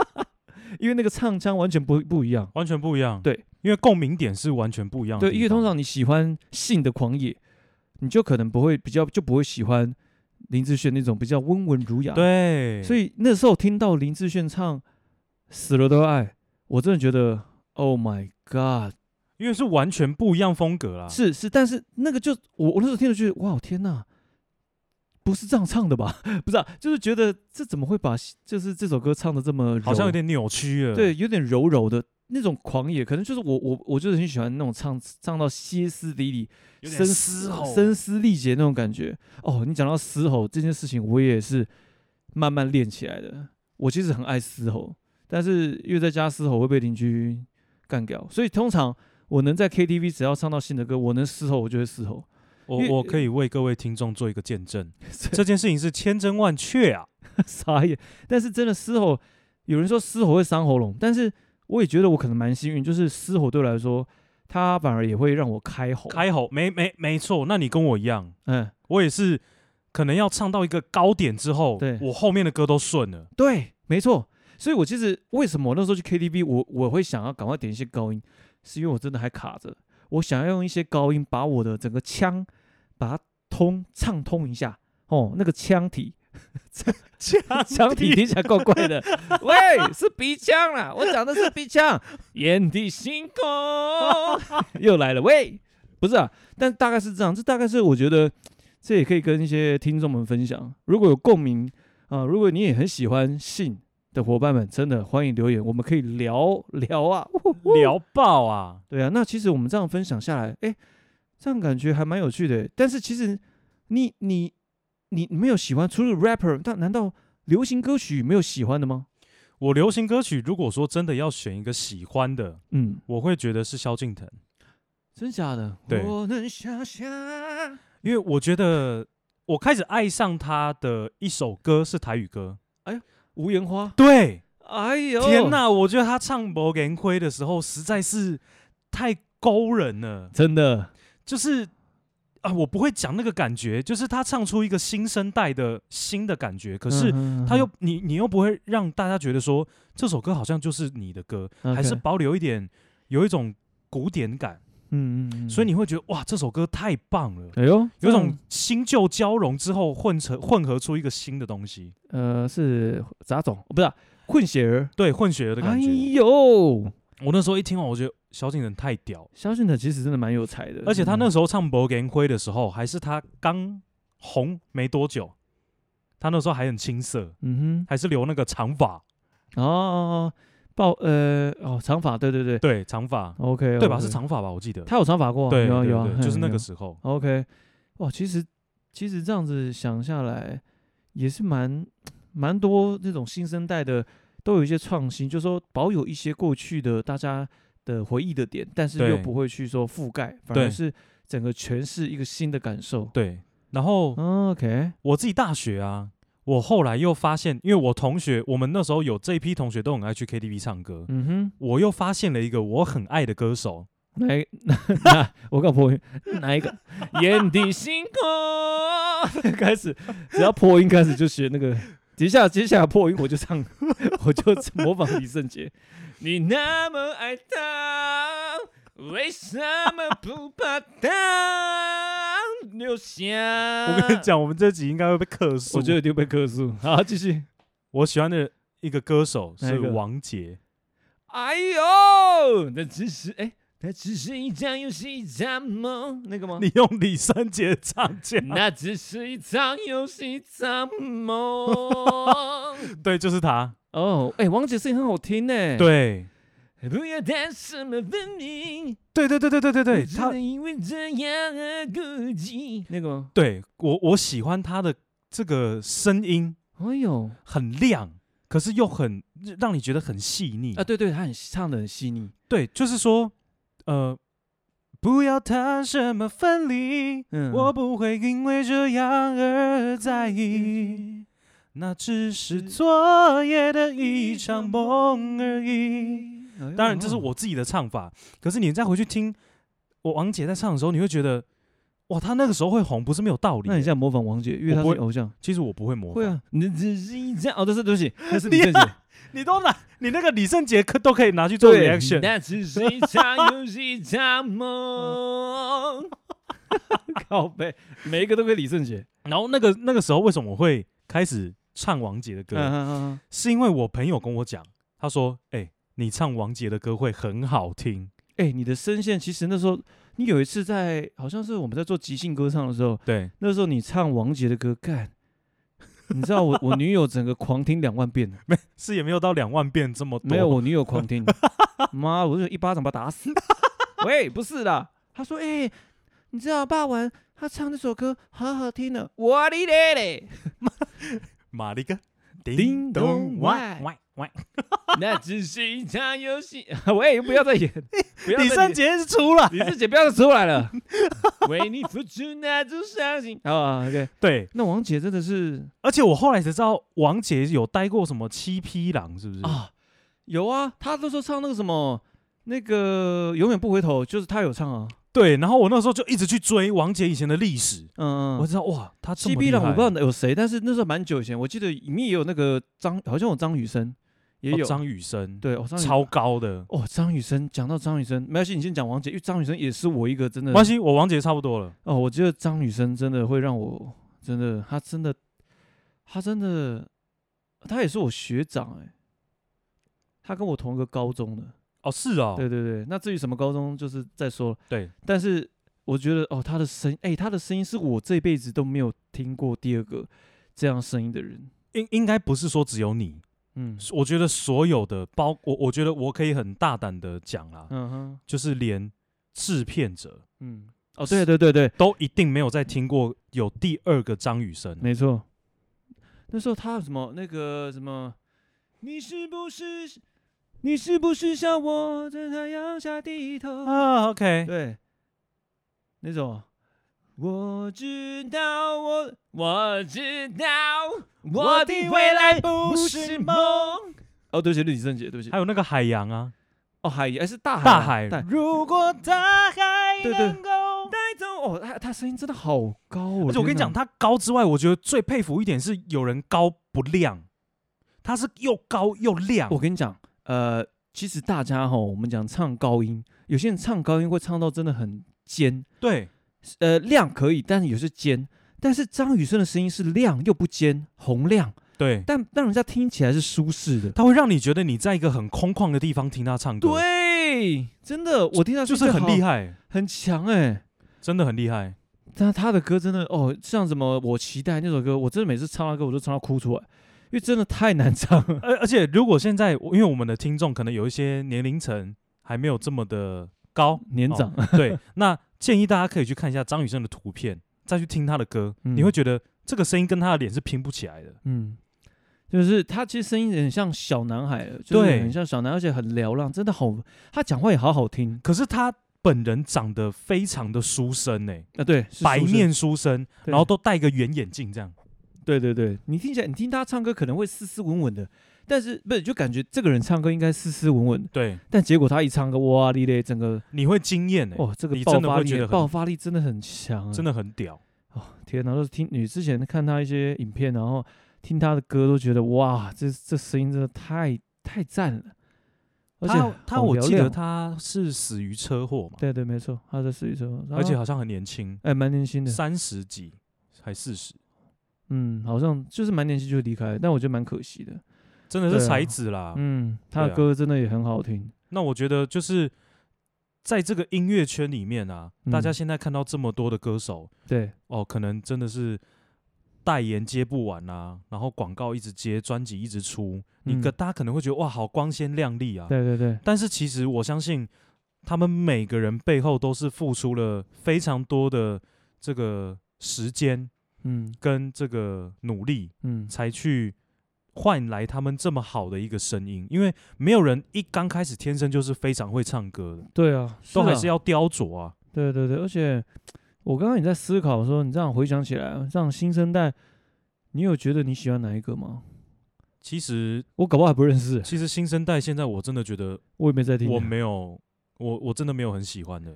因为那个唱腔完全不不一样，完全不一样，对，因为共鸣点是完全不一样的，对，因为通常你喜欢信的狂野。你就可能不会比较就不会喜欢林志炫那种比较温文儒雅，对，所以那时候听到林志炫唱《死了都爱》，我真的觉得 Oh my God，因为是完全不一样风格啦。是是，但是那个就我我那时候听了觉得哇天呐，不是这样唱的吧？不是啊，就是觉得这怎么会把就是这首歌唱的这么好像有点扭曲了，对，有点柔柔的。那种狂野，可能就是我我我就是很喜欢那种唱唱到歇斯底里、声嘶吼、声嘶力竭那种感觉。哦，你讲到嘶吼这件事情，我也是慢慢练起来的。我其实很爱嘶吼，但是因为在家嘶吼会被邻居干掉，所以通常我能在 KTV 只要唱到新的歌，我能嘶吼我就会嘶吼。我我可以为各位听众做一个见证，这件事情是千真万确啊，傻眼。但是真的嘶吼，有人说嘶吼会伤喉咙，但是。我也觉得我可能蛮幸运，就是嘶吼对我来说，它反而也会让我开吼。开吼，没没没错。那你跟我一样，嗯，我也是，可能要唱到一个高点之后，对，我后面的歌都顺了。对，没错。所以我其实为什么我那时候去 KTV，我我会想要赶快点一些高音，是因为我真的还卡着，我想要用一些高音把我的整个腔把它通畅通一下哦，那个腔体。腔腔体听起来怪怪的，喂，是鼻腔啦，我讲的是鼻腔，眼底星空。又来了，喂，不是啊，但大概是这样，这大概是我觉得这也可以跟一些听众们分享，如果有共鸣啊，如果你也很喜欢信的伙伴们，真的欢迎留言，我们可以聊聊啊，聊爆啊，对啊，那其实我们这样分享下来，哎，这样感觉还蛮有趣的，但是其实你你。你没有喜欢除了 rapper，但难道流行歌曲没有喜欢的吗？我流行歌曲如果说真的要选一个喜欢的，嗯，我会觉得是萧敬腾。真假的？对，我能想象，因为我觉得我开始爱上他的一首歌是台语歌。哎呦，无言花。对，哎呦，天哪！我觉得他唱《无言花》的时候实在是太勾人了，真的，就是啊，我不会讲那个感觉，就是他唱出一个新生代的新的感觉，可是他又你你又不会让大家觉得说这首歌好像就是你的歌，还是保留一点有一种古典感。嗯嗯，所以你会觉得哇，这首歌太棒了！哎呦，有种新旧交融之后混成混合出一个新的东西。呃，是杂种，不是、啊、混血儿，对，混血儿的感觉。哎呦，我那时候一听完，我觉得萧敬腾太屌。萧敬腾其实真的蛮有才的，而且他那时候唱《无颜花》的时候，还是他刚红没多久，他那时候还很青涩，嗯哼，还是留那个长发。哦。爆呃哦长发对对对对长发 OK 对吧是长发吧我记得他有长发过对有有就是那个时候 OK 哇其实其实这样子想下来也是蛮蛮多那种新生代的都有一些创新，就是说保有一些过去的大家的回忆的点，但是又不会去说覆盖，反而是整个诠释一个新的感受。对，然后 OK 我自己大学啊。我后来又发现，因为我同学，我们那时候有这一批同学都很爱去 KTV 唱歌。嗯哼，我又发现了一个我很爱的歌手。哪？哪？我告破音，哪一个？眼底星空。开始，只要破音开始就学那个。接下来接下来破音我就唱，我就模仿李圣杰。你那么爱他，为什么不把他？留下。我跟你讲，我们这集应该会被克诉。我觉得一定被克诉。好，继续。我喜欢的一个歌手是王杰。哎呦，那其实哎，那只是一场游戏，一场梦，那个吗？你用李圣杰唱起来。那只是一场游戏，一场梦。对，就是他。哦，哎，王杰声音很好听呢。对。不要谈什么分明。对对对对对对对，他因为这样而孤寂。那个吗？对我我喜欢他的这个声音，哎呦，很亮，可是又很让你觉得很细腻啊。对对，他很唱的很细腻。对，就是说，呃，不要谈什么分离，嗯、我不会因为这样而在意，那只是昨夜的一场梦而已。当然，这是我自己的唱法。可是你再回去听我王姐在唱的时候，你会觉得，哇，她那个时候会红，不是没有道理。那你现在模仿王姐，因为她是偶像。其实我不会模仿。会啊，你只是这样。哦，对不起，那是李圣杰。你都拿，你那个李圣杰可都可以拿去做 reaction。那只是一场游戏，一场梦。靠背，每一个都可以李圣杰。然后那个那个时候，为什么我会开始唱王杰的歌？是因为我朋友跟我讲，他说：“哎。”你唱王杰的歌会很好听，哎、欸，你的声线其实那时候，你有一次在好像是我们在做即兴歌唱的时候，对，那时候你唱王杰的歌，干，你知道我我女友整个狂听两万遍，没是也没有到两万遍这么多，没有我女友狂听，妈，我就一巴掌把她打死，喂，不是的，她说，哎、欸，你知道霸王他唱那首歌好好听的，我的嘞嘞，马里个。叮咚歪歪歪，那只是一场游戏。喂，不要再演，李圣杰是出了，李圣杰不要再出来了。为你付出那种伤心。啊，OK，对，那王杰真的是，而且我后来才知道，王杰有待过什么七匹狼，是不是啊？有啊，他都说唱那个什么，那个永远不回头，就是他有唱啊。对，然后我那时候就一直去追王杰以前的历史，嗯嗯，我知道哇，他。七匹狼我不知道有谁，但是那时候蛮久以前，我记得里面也有那个张，好像有张雨生，也有张雨生，对，哦超高的哦。张雨生，讲到张雨生，没关系，你先讲王杰，因为张雨生也是我一个真的。没关系，我王杰差不多了。哦，我觉得张雨生真的会让我真的，他真的，他真的，他也是我学长哎，他跟我同一个高中的。哦，是哦，对对对，那至于什么高中，就是再说了。对，但是我觉得哦，他的声，哎，他的声音是我这辈子都没有听过第二个这样声音的人。应应该不是说只有你，嗯，我觉得所有的包，我我觉得我可以很大胆的讲啦，嗯哼，就是连制片者，嗯，哦，对对对对，都一定没有再听过有第二个张雨生。没错，那时候他什么那个什么，你是不是？你是不是像我在太阳下低头啊？OK，对，那种，我知道我，我知道我的未来不是梦。哦，对不起，李圣杰，对不起。还有那个海洋啊，哦，海洋是大海啊，大海大。如果大海能够带走哦，他他声音真的好高哦！而且我跟你讲，他高之外，我觉得最佩服一点是有人高不亮，他是又高又亮。我跟你讲，呃，其实大家哈，我们讲唱高音，有些人唱高音会唱到真的很尖，对，呃，亮可以，但是有时尖。但是张雨生的声音是亮又不尖，洪亮，对，但让人家听起来是舒适的。他会让你觉得你在一个很空旷的地方听他唱歌，对，真的，我听他就是很厉，害，很强哎。真的很厉害。但他的歌真的哦，像什么我期待那首歌，我真的每次唱他歌，我都唱到哭出来，因为真的太难唱了。而而且如果现在，因为我们的听众可能有一些年龄层还没有这么的高年长，哦、对，那建议大家可以去看一下张雨生的图片，再去听他的歌，嗯、你会觉得这个声音跟他的脸是拼不起来的。嗯，就是他其实声音很像小男孩，就是很像小男孩，而且很嘹亮，真的好，他讲话也好好听。可是他本人长得非常的书生哎，啊对，白面书生，然后都戴个圆眼镜这样。对对对，你听起来，你听他唱歌可能会斯斯文文的，但是不是就感觉这个人唱歌应该斯斯文文的，对，但结果他一唱歌，哇哩嘞，整个你会惊艳哎，哦，这个你真的爆发力会觉得很爆发力真的很强、啊，真的很屌。哦，天哪！都是听你之前看他一些影片，然后听他的歌，都觉得哇，这这声音真的太太赞了。而且他他好嘹我记得亮他是死于车祸嘛，对对没错，他是死于车祸，而且好像很年轻，哎蛮年轻的，三十几还四十，嗯，好像就是蛮年轻就离开了，但我觉得蛮可惜的。真的是才子啦。嗯，他的歌真的也很好听。那我觉得就是在这个音乐圈里面啊，嗯。大家现在看到这么多的歌手对，哦，可能真的是代言接不完啊，然后广告一直接，专辑一直出，你嗯个大家可能会觉得哇，好光鲜亮丽啊。对对对，但是其实我相信，他们每个人背后都是付出了非常多的这个时间嗯。跟这个努力，嗯，才去换来他们这么好的一个声音。因为没有人一刚开始天生就是非常会唱歌的，对啊，都还啊是要雕琢啊。对对对，而且我刚刚也在思考说，你这样回想起来，这样新生代，你有觉得你喜欢哪一个吗？其实，我搞不好还不认识，其实新生代现在我真的觉得我也没在听。我没有，我我真的没有很喜欢的。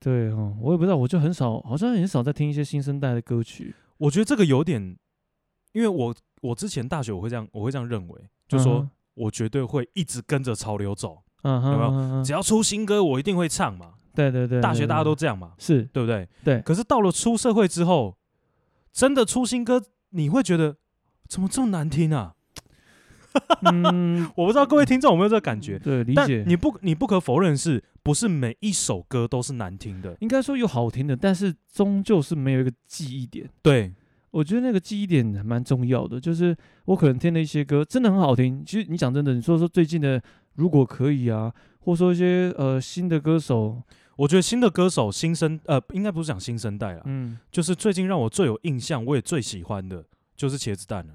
对哦，我也不知道，我就很少，好像很少在听一些新生代的歌曲。我觉得这个有点，因为我我之前大学我会这样，我会这样认为，就说嗯我绝对会一直跟着潮流走，嗯哼，有没有嗯只要出新歌我一定会唱嘛。对对对，大学大家都这样嘛，是对不对？对，可是到了出社会之后，真的出新歌，你会觉得怎么这么难听啊？嗯，我不知道各位听众有没有这个感觉，对，理解。你不你不可否认是不是每一首歌都是难听的？应该说有好听的，但是终究是没有一个记忆点。对，我觉得那个记忆点还蛮重要的，就是我可能听了一些歌，真的很好听。其实你讲真的，你说说最近的，如果可以啊，或者说一些呃新的歌手，我觉得新的歌手新生呃，应该不是讲新生代啦，嗯，就是最近让我最有印象，我也最喜欢的就是茄子蛋了。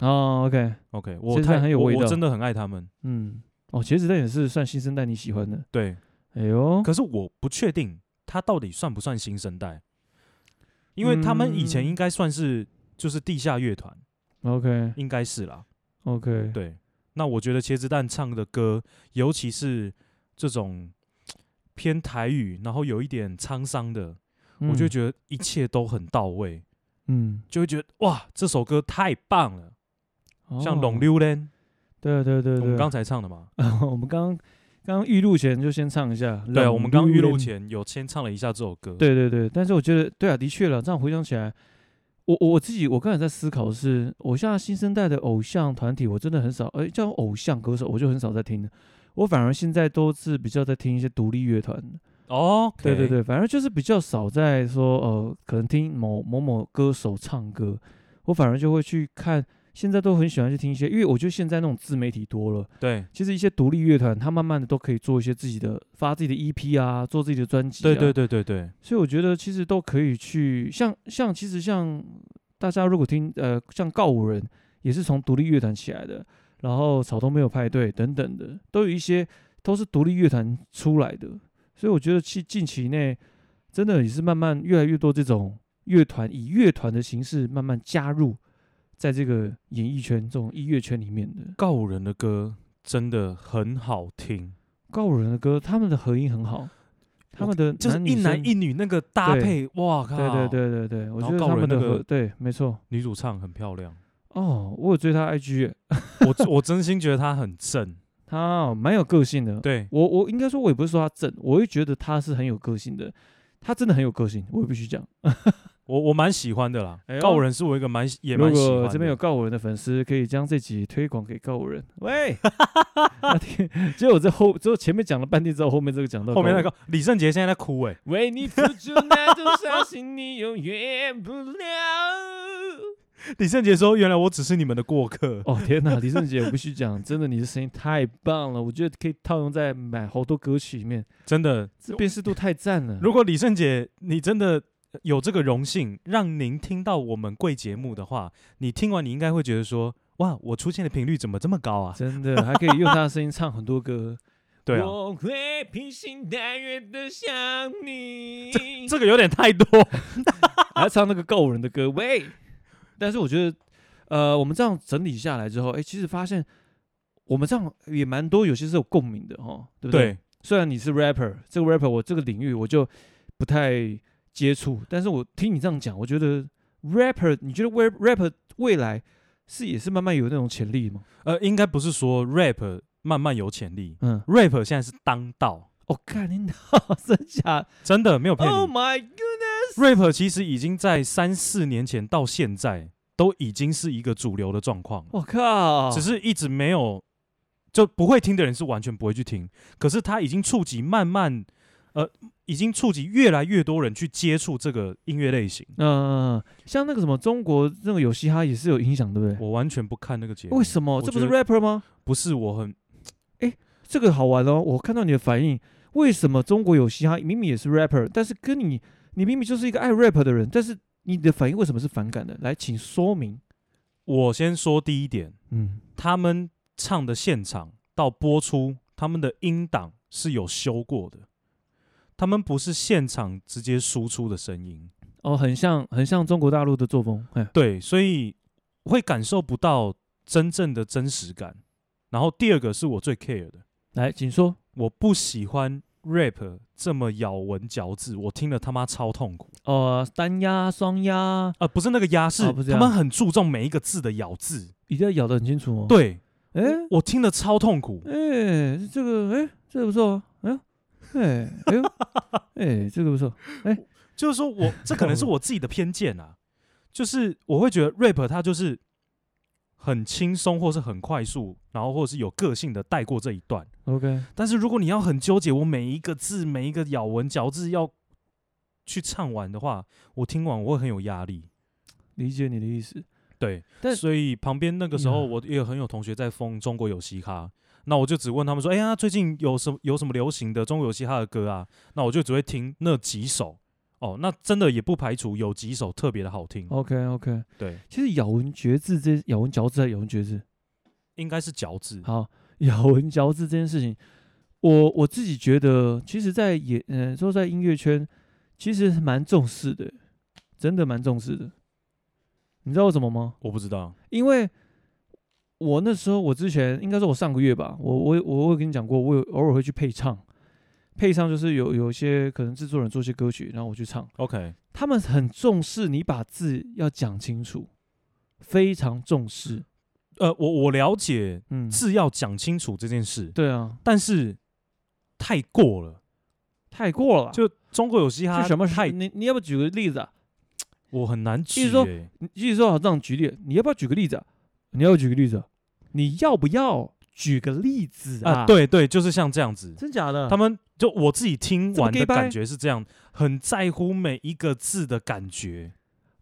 哦，OK，OK，我太很有味道我我真的很爱他们。嗯，哦，茄子蛋也是算新生代你喜欢的，对，哎呦，可是我不确定他到底算不算新生代，因为他们以前嗯。应该算是就是地下乐团，，OK。应该是啦。OK，对，那我觉得茄子蛋唱的歌，尤其是这种偏台语，然后有一点沧桑的，我就嗯。觉得一切都很到位，嗯，就会觉得哇，这首歌太棒了，像《哦。龙溜嘞》，对对对对，我们刚才唱的嘛。我们刚刚刚预录前就先唱一下，对啊，我们刚预录录前有先唱了一下这首歌。对对对，但是我觉得，对啊，的确了。这样回想起来，我我自己，我刚才在思考的是，我现在新生代的偶像团体，我真的很少，哎，叫偶像歌手，我就很少在听了。我反而现在都是比较在听一些独立乐团。哦，对对对，反而就是比较少在说，呃，可能听某某某歌手唱歌，我反而就会去看。现在都很喜欢去听一些，因为我觉得现在那种自媒体多了。对其实一些独立乐团，他慢慢的都可以做一些自己的发自己的 EP 啊，做自己的专辑、啊。对对对对对，所以我觉得其实都可以去，像像其实像大家如果听呃像告五人也是从独立乐团起来的，然后草东没有派对等等的，都有一些都是独立乐团出来的。所以我觉得近近期内真的也是慢慢越来越多这种乐团以乐团的形式慢慢加入在这个演艺圈这种音乐圈里面的。告五人的歌真的很好听，告五人的歌，他们的合音很好，他们的就是一男一女那个搭配，哇靠！对对对对对，我觉得他们的合对没错，女主唱很漂亮。哦，我有追她 IG，我我真心觉得她很正，他蛮有个性的。对。我我应该说，我也不是说他正，我会觉得他是很有个性的，他真的很有个性，我也必须讲。我我蛮喜欢的啦，哎、告五人是我一个蛮也蛮喜欢的。如果这边有告五人的粉丝，可以将这集推广给告五人。喂，结果我这后，之后前面讲了半天之后，后面这个讲到后面那个李圣杰现在在哭哎、欸。为你付出那种伤心，你永远不了。李圣杰说：“原来我只是你们的过客。”哦天哪，李圣杰，我必须讲，真的你的声音太棒了，我觉得可以套用在买好多歌曲里面，真的，这辨识度太赞了。如果李圣杰，你真的。有这个荣幸让您听到我们贵节目的话，你听完你应该会觉得说：哇，我出现的频率怎么这么高啊？真的，还可以用他的声音唱很多歌。对啊，我会披星戴月的想你。这这个有点太多，还要唱那个告人的歌。喂，但是我觉得，呃，我们这样整理下来之后，哎，其实发现我们这样也蛮多，有些是有共鸣的哈，对不对？对。虽然你是 rapper，这个 rapper 我这个领域我就不太。接触，但是我听你这样讲，我觉得 rapper，你觉得 rapper 未来是也是慢慢有那种潜力吗？呃，应该不是说 rap 慢慢有潜力，嗯，rap 现在是当道。我看你脑真假，真的没有骗你。Oh my goodness！rap 其实已经在三四年前到现在都已经是一个主流的状况。我靠，只是一直没有，就不会听的人是完全不会去听，可是他已经触及慢慢。呃，已经触及越来越多人去接触这个音乐类型。嗯、呃，像那个什么中国那个有嘻哈也是有影响，对不对？我完全不看那个节目。为什么？这不是 rapper 吗？不是，我很，哎，这个好玩哦。我看到你的反应，为什么中国有嘻哈明明也是 rapper，但是跟你，你明明就是一个爱 rap 的人，但是你的反应为什么是反感的？来，请说明。我先说第一点，嗯，他们唱的现场到播出，他们的音档是有修过的。他们不是现场直接输出的声音哦，很像很像中国大陆的作风，对，所以会感受不到真正的真实感。然后第二个是我最 care 的，来，请说，我不喜欢 rap 这么咬文嚼字，我听了他妈超痛苦。哦，单押、双押，呃，不是那个押，是他们很注重每一个字的咬字，一定要咬得很清楚哦。对，哎，我听了超痛苦。哎，这个，哎，这个不错，哎。哎，哎呦，哎，这个不错。哎，就是说我这可能是 我自己的偏见啊，就是我会觉得 rap 它就是很轻松，或是很快速，然后或者是有个性的带过这一段。OK，但是如果你要很纠结，我每一个字每一个咬文嚼字要去唱完的话，我听完我会很有压力。理解你的意思，对。但所以旁边那个时候，我也很有同学在封中国有嘻哈。那我就只问他们说：“哎呀，最近有什么有什么流行的中国有嘻哈的歌啊？”那我就只会听那几首哦。那真的也不排除有几首特别的好听。OK OK，对，其实咬文嚼字这咬文嚼字还是咬文嚼字，应该是嚼字。好，咬文嚼字这件事情，我我自己觉得，其实在也嗯说在音乐圈，其实蛮重视的，真的蛮重视的。你知道为什么吗？我不知道，因为。我那时候，我之前应该是我上个月吧，我我我会跟你讲过，我有偶尔会去配唱，配唱就是有有些可能制作人做些歌曲，然后我去唱。OK，他们很重视你把字要讲清楚，非常重视。呃，我我了解，嗯，字要讲清楚这件事，对啊，但是太过了，太过了。就中国有嘻哈，什么太？你你要不要举个例子啊？我很难举、欸。意思说，意思说好这样举例，你要不要举个例子啊？你要举个例子啊？你要不要举个例子啊？啊对对，就是像这样子，真假的？他们就我自己听完的感觉是这样，很在乎每一个字的感觉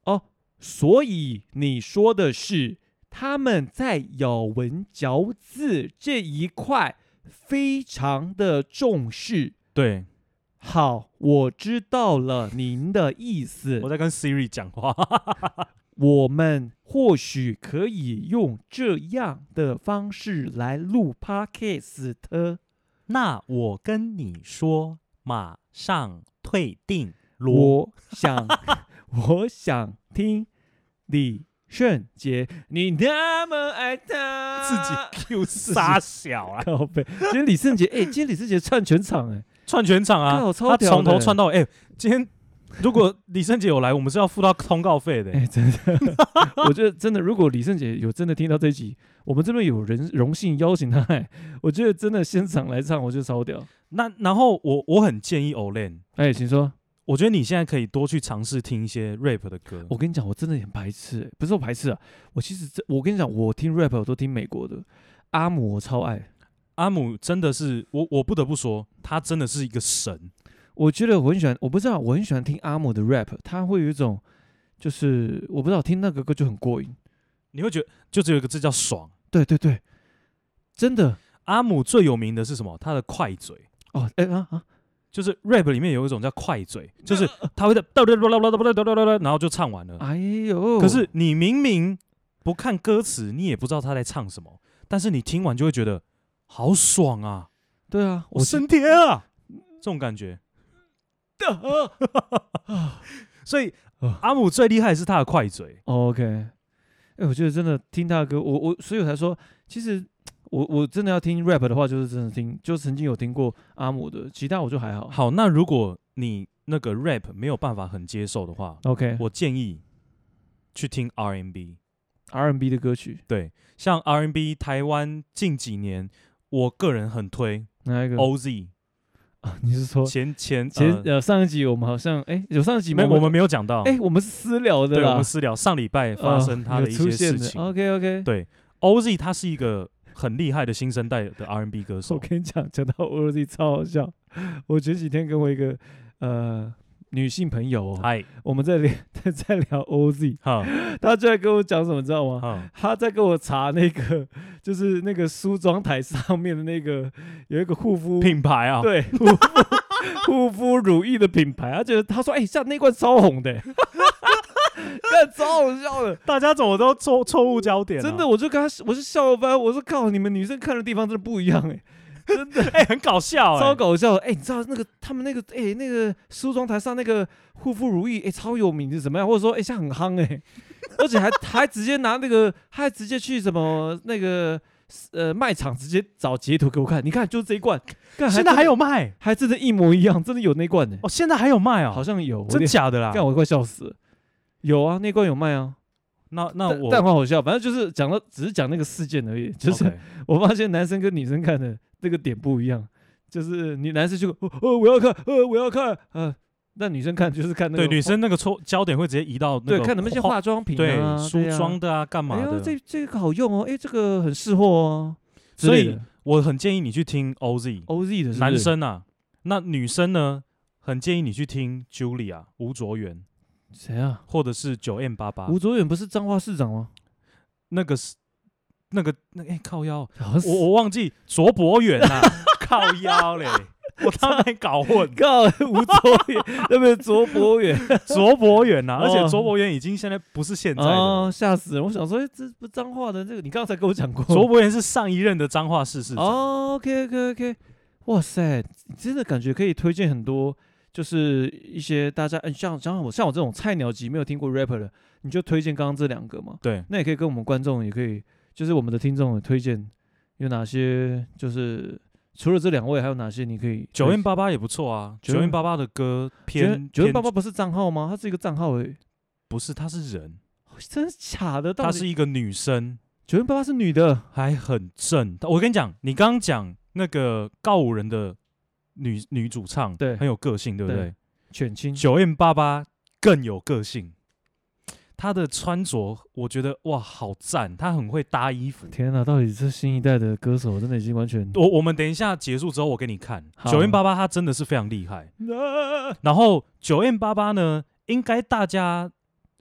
哦。所以你说的是他们在咬文嚼字这一块非常的重视。对，好，我知道了您的意思。我在跟 Siri 讲话。我们或许可以用这样的方式来录 Podcast。那我跟你说，马上退订。我想，我想听李圣杰，你那么爱他，自己 Q 傻小啊，靠背。今天李圣杰，哎，今天李圣杰串全场，哎，串全场啊，他从头串到尾。哎，今天如果李圣杰有来，我们是要付他通告费的。哎，真的，我觉得真的，如果李圣杰有真的听到这一集，我们这边有人荣幸邀请他，我觉得真的现场来唱，我就超屌。那然后我我很建议 Olen，哎，请说。我觉得你现在可以多去尝试听一些 rap 的歌。我跟你讲，我真的很排斥、欸，不是我排斥啊，我其实这，我跟你讲，我听 rap 我都听美国的，阿姆我超爱，阿姆真的是我我不得不说，他真的是一个神。我觉得我很喜欢，我不知道我很喜欢听阿姆的 rap，他会有一种就是我不知道听那个歌就很过瘾，你会觉得就只有一个字叫爽。对对对，真的，阿姆最有名的是什么？他的快嘴哦，哎、欸、啊啊！就是 rap 里面有一种叫快嘴，就是他会在然后就唱完了。哎呦！可是你明明不看歌词，你也不知道他在唱什么，但是你听完就会觉得好爽啊！对啊，我升天啊！这种感觉。所以阿姆最厉害的是他的快嘴。OK，哎，我觉得真的听他的歌，我我所以我才说，其实。我我真的要听 rap 的话，就是真的听，就曾经有听过阿姆的，其他我就还好。好，那如果你那个 rap 没有办法很接受的话，OK，我建议去听 R&B，R&B 的歌曲。对，像 R&B 台湾近几年，我个人很推哪一个？OZ 啊？你是说前前前呃上一集我们好像哎有上一集没我们没有讲到哎我们是私聊的，对，我们私聊上礼拜发生他的一些事情。OK OK，对，OZ 他是一个。很厉害的新生代的 R&B 歌手。我跟你讲，讲到 OZ 超好笑。我前几天跟我一个呃女性朋友，嗨，我们在聊 在聊 OZ，哈，她就在跟我讲什么，知道吗？她在跟我查那个，就是那个梳妆台上面的那个有一个护肤品牌啊，对，护肤 护肤乳液的品牌，她觉得她说，哎，像那罐超红的。干超好笑的，大家怎么都错错误焦点？真的，我就跟他，我是笑翻，我说靠，你们女生看的地方真的不一样哎，真的哎，很搞笑，超搞笑哎，你知道那个他们那个哎那个梳妆台上那个护肤如意哎超有名是怎么样？或者说哎像很夯哎，而且还还直接拿那个，还直接去什么那个呃卖场直接找截图给我看，你看就是这一罐，现在还有卖，还真的，一模一样，真的有那罐呢。哦，现在还有卖啊？好像有，真假的啦？干我快笑死了。有啊，那罐有卖啊。那那我但很好笑，反正就是讲了，只是讲那个事件而已。就是我发现男生跟女生看的那个点不一样，就是你男生就哦，哦我要看，呃我要看，呃，那女生看就是看那个。对，女生那个错焦点会直接移到那个对，看那些化妆品啊、梳妆的啊、干嘛的。哎这这个好用哦，哎，这个很适合哦。所以我很建议你去听 OZ，OZ 的男生啊。那女生呢，很建议你去听 Julia 吴卓源。谁啊？或者是九 M 八八？吴卓远不是彰化市长吗？那个是那个那哎、欸、靠腰，我我忘记卓博远啊，靠腰嘞，我差点搞混。靠吴卓远，对不对？卓博远，卓博远呐，而且卓博远已经现在不是现在的，吓、哦、死人！我想说，哎、欸，这不彰化的这个，你刚才跟我讲过，卓博远是上一任的彰化市市长。哦，OK OK OK，哇塞，真的感觉可以推荐很多。就是一些大家，嗯，像像我像我这种菜鸟级没有听过 rapper 的，你就推荐刚刚这两个嘛。对，那也可以跟我们观众，也可以就是我们的听众也推荐有哪些，就是除了这两位，还有哪些你可以。九 M 八八也不错啊，九 M 八八的歌偏九 M 八八不是账号吗？它是一个账号诶，不是，他是人，真的假的？她是一个女生，九 M 八八是女的，还很正。我跟你讲，你刚刚讲那个告五人的。女女主唱对，很有个性，对不对？犬青九 M 八八更有个性，她的穿着我觉得哇好赞，他很会搭衣服。天哪，到底是新一代的歌手，真的已经完全……我我们等一下结束之后，我给你看。九 N 八八，他真的是非常厉害。然后九 N 八八呢，应该大家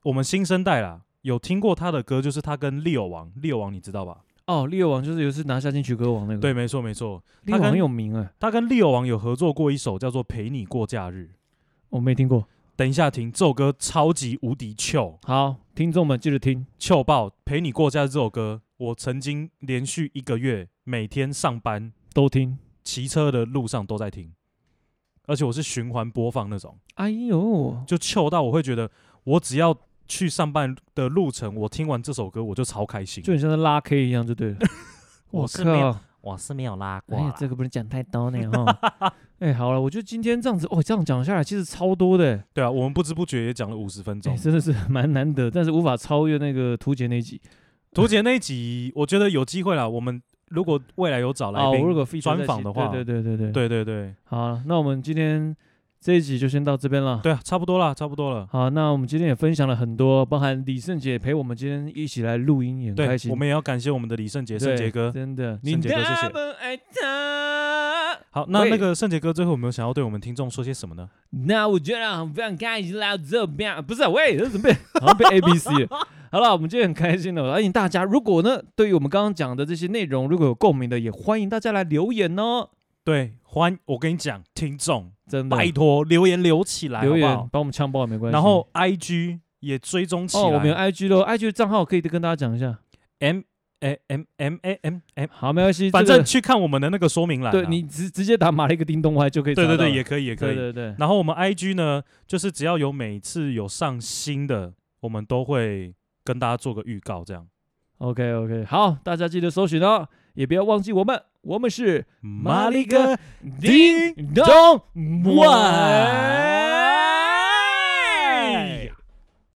我们新生代啦有听过他的歌，就是他跟 Leo 王，Leo 王你知道吧？哦，Leo 王就是有一次拿下金曲歌王那个，对，没错没错，他很有名哎，他跟 Leo 王有合作过一首叫做《陪你过假日》，我没听过，等一下听这首歌超级无敌糗，好，听众们记得听，糗爆《陪你过假日》这首歌，我曾经连续一个月每天上班都听，骑车的路上都在听，而且我是循环播放那种，哎呦，就糗到我会觉得我只要去上班的路程，我听完这首歌我就超开心，就很像在拉 K 一样，就对了。我是没有靠，我是没有拉过哎呀，这个不能讲太多呢哈。哎，好了，我觉得今天这样子哦，这样讲下来其实超多的。对啊，我们不知不觉也讲了五十分钟，真的是蛮难得，但是无法超越那个图杰那一集。图杰那一集，我觉得有机会了。我们如果未来有找来宾，如果专访的话，对对对对对对对。好，那我们今天这一集就先到这边了。对啊，差不多了，差不多了。好，那我们今天也分享了很多，包含李圣杰陪我们今天一起来录音，也很开心。我们也要感谢我们的李圣杰，圣杰哥，真的，圣杰哥，谢谢。好，那那个圣杰哥最后有没有想要对我们听众说些什么呢？那我觉得非常开心来这边，不是，喂，这准备 好像被 A B C。好了，我们今天很开心的，欢迎大家。如果呢，对于我们刚刚讲的这些内容，如果有共鸣的，也欢迎大家来留言哦。对，欢，我跟你讲，听众真的拜托留言留起来，留言好好帮我们枪爆也没关系。然后 I G 也追踪起来，哦，我们有 I G 喽，I G 的账号可以跟大家讲一下，M A M M A M M，好，没关系，反正去看我们的那个说明栏，对你直直接打马了一个叮咚外就可以，对对对，也可以也可以，对对对。然后我们 I G 呢，就是只要有每次有上新的，我们都会。跟大家做个预告，这样，OK OK，好，大家记得搜寻哦，也不要忘记我们，我们是马里哥叮咚外。